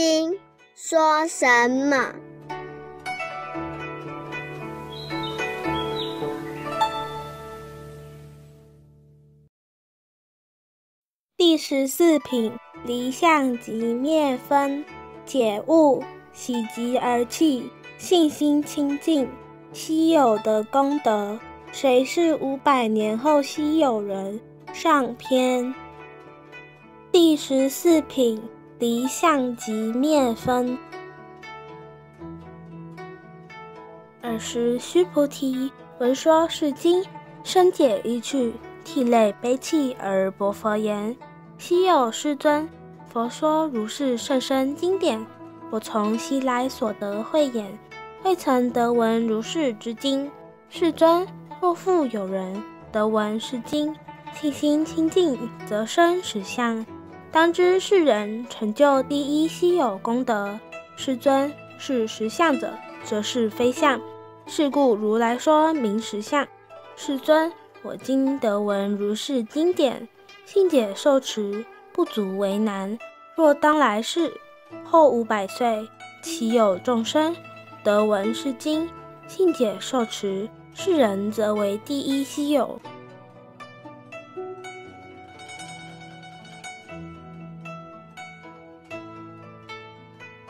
经》说什么？第十四品，离相即灭分，解悟，喜极而泣，信心清净，稀有的功德。谁是五百年后稀有人？上篇。第十四品，离相即灭分。尔时须菩提闻说是经，深解意趣，涕泪悲泣而薄佛言。昔有世尊，佛说如是甚深经典，我从昔来所得慧眼，未曾得闻如是之经。世尊，若复有人得闻是经，信心清净，则生实相。当知世人成就第一稀有功德。世尊是实相者，则是非相。是故如来说明实相。世尊，我今得闻如是经典。信解受持不足为难。若当来世后五百岁，其有众生得闻是经，信解受持，是人则为第一稀有。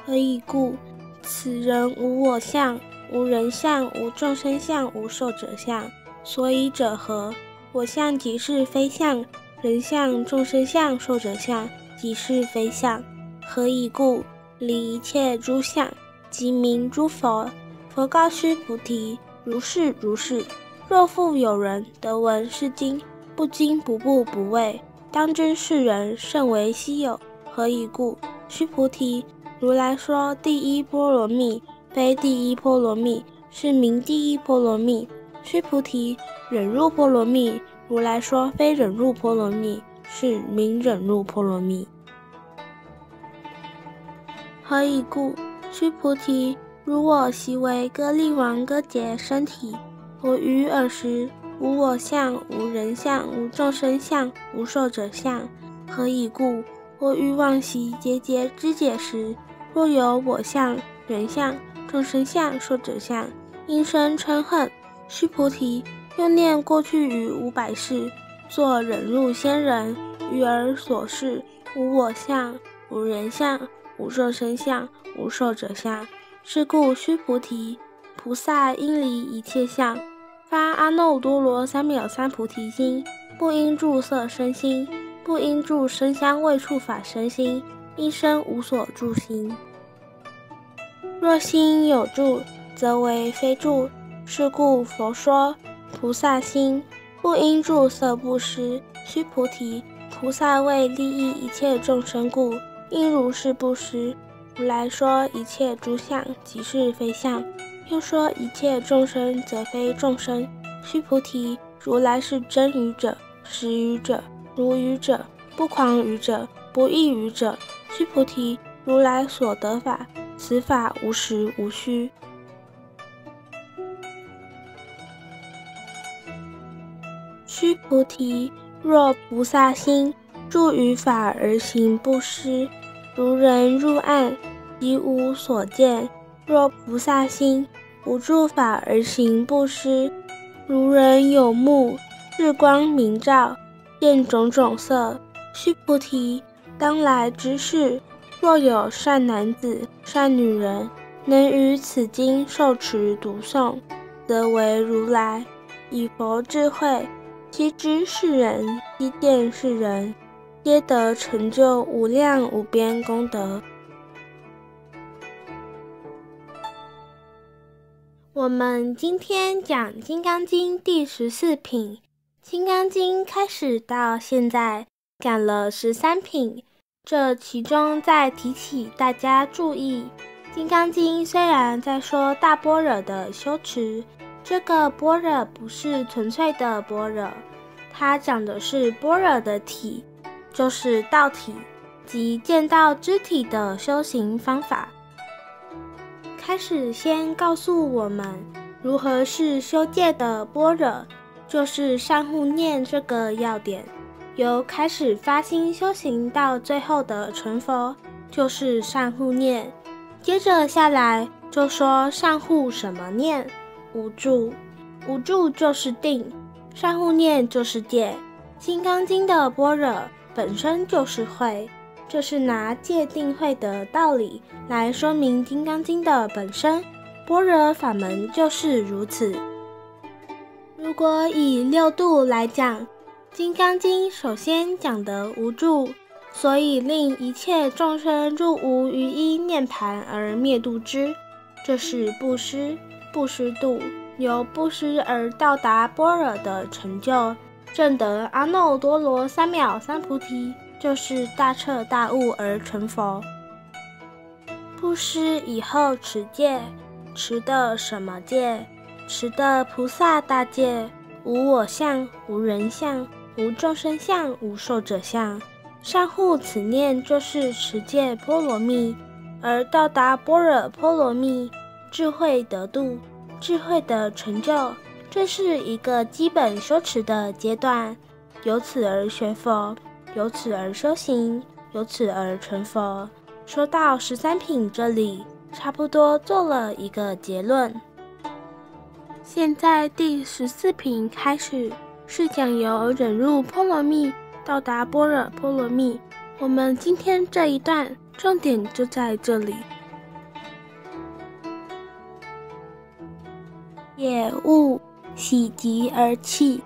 何以故？此人无我相，无人相，无众生相，无寿者相。所以者何？我相即是非相。人相、众生相、寿者相，即是非相。何以故？离一切诸相，即名诸佛。佛告须菩提：如是如是。若复有人得闻是经，不惊不怖不畏，当知是人甚为稀有。何以故？须菩提，如来说第一波罗蜜，非第一波罗蜜，是名第一波罗蜜。须菩提，忍入波罗蜜。如来说：“非忍入波罗蜜，是名忍入波罗蜜。何以故？须菩提，如我昔为歌利王割截身体，我于尔时无我相，无人相，无众生相，无寿者相。何以故？我于往昔节节肢解时，若有我相、人相、众生相、寿者相，应生嗔恨。须菩提。”又念过去于五百世，作忍辱仙人，于尔所示，无我相，无人相，无众生相，无寿者相。是故须菩提，菩萨应离一切相，发阿耨多罗三藐三菩提心，不应住色身心，不应住声香味触法身心，应生无所住心。若心有住，则为非住。是故佛说。菩萨心不应住色布施，须菩提，菩萨为利益一切众生故，应如是布施。如来说一切诸相即是非相，又说一切众生则非众生。须菩提，如来是真语者，实语者，如语者，不诳语者，不异语者。须菩提，如来所得法，此法无实无虚。须菩提，若菩萨心住于法而行布施，如人入暗，即无所见；若菩萨心不住法而行布施，如人有目，日光明照，见种种色。须菩提，当来之事，若有善男子、善女人，能于此经受持读诵，则为如来，以佛智慧。悉知是人，悉见是人，皆得成就无量无边功德。我们今天讲《金刚经》第十四品，《金刚经》开始到现在讲了十三品，这其中再提起大家注意，《金刚经》虽然在说大般若的修持。这个般若不是纯粹的般若，它讲的是般若的体，就是道体即见到肢体的修行方法。开始先告诉我们如何是修戒的般若，就是善护念这个要点。由开始发心修行到最后的成佛，就是善护念。接着下来就说善护什么念？无助，无助就是定，善护念就是戒。金刚经的般若本身就是慧，这是拿戒定慧的道理来说明金刚经的本身。般若法门就是如此。如果以六度来讲，《金刚经》首先讲的无助，所以令一切众生入无余一涅盘而灭度之，这是布施，布施度，由布施而到达般若的成就，证得阿耨多罗三藐三菩提，就是大彻大悟而成佛。布施以后持戒。持的什么戒？持的菩萨大戒，无我相，无人相，无众生相，无寿者相。善护此念，就是持戒波罗蜜，而到达般若波罗蜜，智慧得度，智慧的成就，这是一个基本修持的阶段。由此而学佛，由此而修行，由此而成佛。说到十三品这里。差不多做了一个结论。现在第十四品开始是讲由忍入波罗蜜到达般若波罗蜜。我们今天这一段重点就在这里。也勿喜极而泣。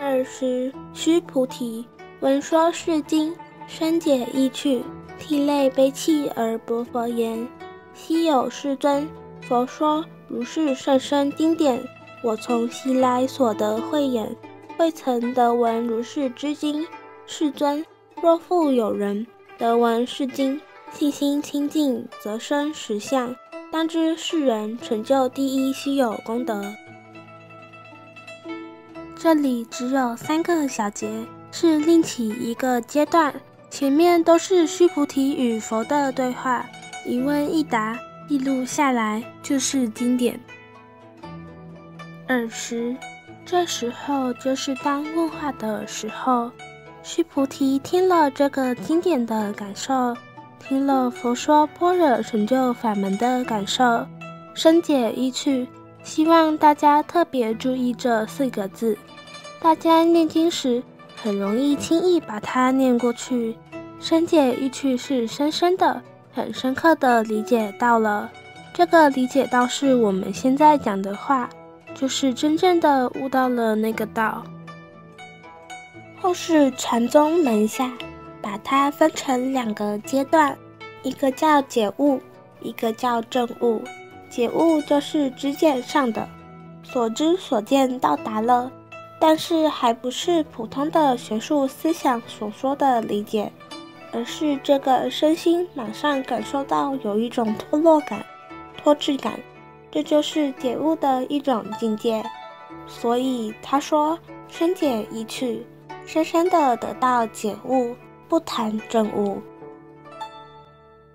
二十须菩提。闻说是经，深解意趣，涕泪悲泣而薄佛言：“昔有世尊，佛说如是甚深经典，我从昔来所得慧眼，未曾得闻如是之经。世尊，若复有人得闻是经，信心清净，则生实相。当知世人成就第一稀有功德。”这里只有三个小节。是另起一个阶段，前面都是须菩提与佛的对话，一问一答记录下来就是经典。尔时，这时候就是当问话的时候。须菩提听了这个经典的感受，听了佛说般若成就法门的感受，深解意趣，希望大家特别注意这四个字。大家念经时。很容易轻易把它念过去，深解意趣是深深的、很深刻的理解到了。这个理解到是我们现在讲的话，就是真正的悟到了那个道。后世禅宗门下，把它分成两个阶段，一个叫解悟，一个叫证悟。解悟就是知见上的，所知所见到达了。但是还不是普通的学术思想所说的理解，而是这个身心马上感受到有一种脱落感、脱质感，这就是解悟的一种境界。所以他说：“深解一去，深深的得到解悟，不谈正悟。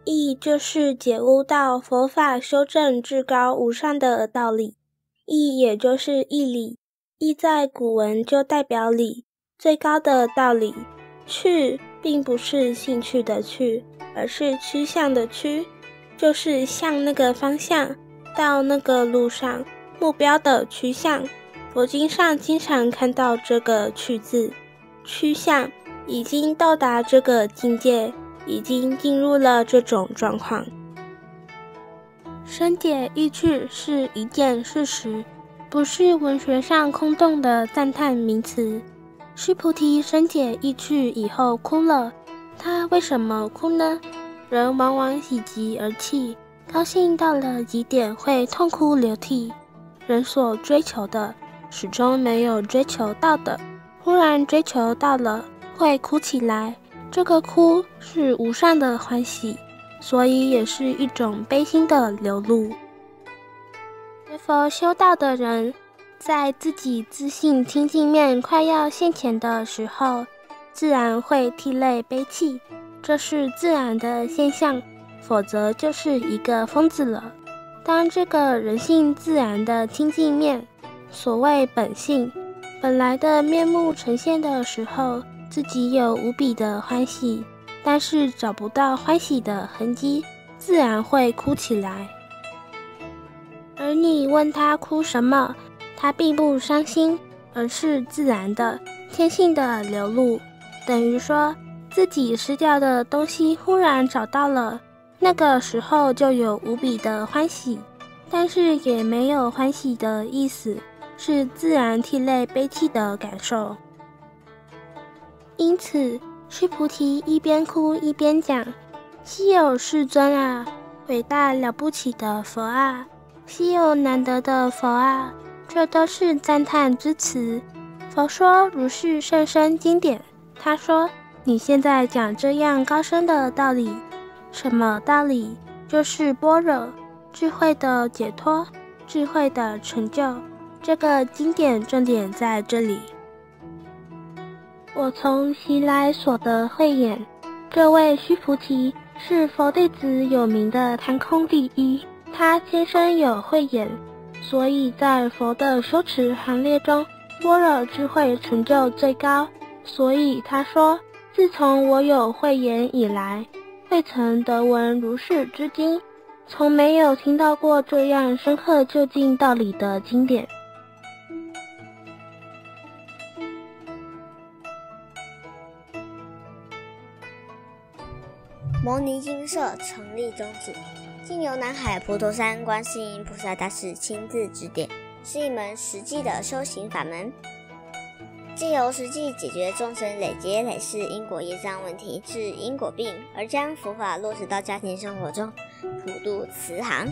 义就是解悟到佛法修正至高无上的道理，义也就是义理。”义在古文就代表理，最高的道理。去并不是兴趣的去，而是趋向的趋，就是向那个方向，到那个路上，目标的趋向。佛经上经常看到这个趋字，趋向，已经到达这个境界，已经进入了这种状况。深解意趣是一件事实。不是文学上空洞的赞叹名词。须菩提深解意趣以后哭了，他为什么哭呢？人往往喜极而泣，高兴到了极点会痛哭流涕。人所追求的始终没有追求到的，忽然追求到了会哭起来。这个哭是无上的欢喜，所以也是一种悲心的流露。学佛修道的人，在自己自信清净面快要现前的时候，自然会涕泪悲泣，这是自然的现象，否则就是一个疯子了。当这个人性自然的清净面，所谓本性，本来的面目呈现的时候，自己有无比的欢喜，但是找不到欢喜的痕迹，自然会哭起来。而你问他哭什么，他并不伤心，而是自然的、天性的流露，等于说自己失掉的东西忽然找到了，那个时候就有无比的欢喜，但是也没有欢喜的意思。是自然涕泪悲泣的感受，因此须菩提一边哭一边讲：“稀有世尊啊，伟大了不起的佛啊，稀有难得的佛啊，这都是赞叹之词。佛说如是甚深经典。他说你现在讲这样高深的道理，什么道理？就是般若智慧的解脱，智慧的成就。”这个经典重点在这里。我从习来所得慧眼，这位须菩提是佛弟子有名的贪空第一，他天生有慧眼，所以在佛的修持行列中，般若智慧成就最高。所以他说：“自从我有慧眼以来，未曾得闻如是之经，从没有听到过这样深刻究竟道理的经典。”摩尼精舍成立宗旨，经由南海普陀山观世音菩萨大士亲自指点，是一门实际的修行法门，借由实际解决众生累劫累世因果业障问题，治因果病，而将佛法落实到家庭生活中，普度慈航。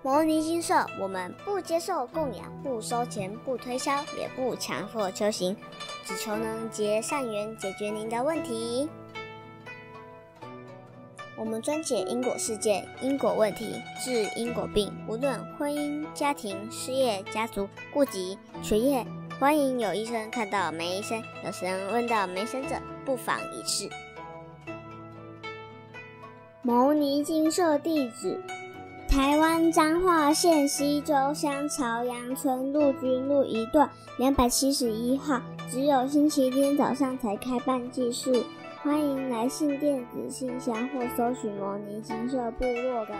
摩尼金社，我们不接受供养，不收钱，不推销，也不强迫修行，只求能结善缘，解决您的问题。我们专解因果世界、因果问题，治因果病，无论婚姻、家庭、事业、家族、户籍、学业，欢迎有医生看到没医生，有神问到没神者，不妨一试。牟尼金舍地址。台湾彰化县西周乡朝阳村陆军路一段两百七十一号，只有星期天早上才开办祭事，欢迎来信电子信箱或搜寻“摩尼金色部落”的。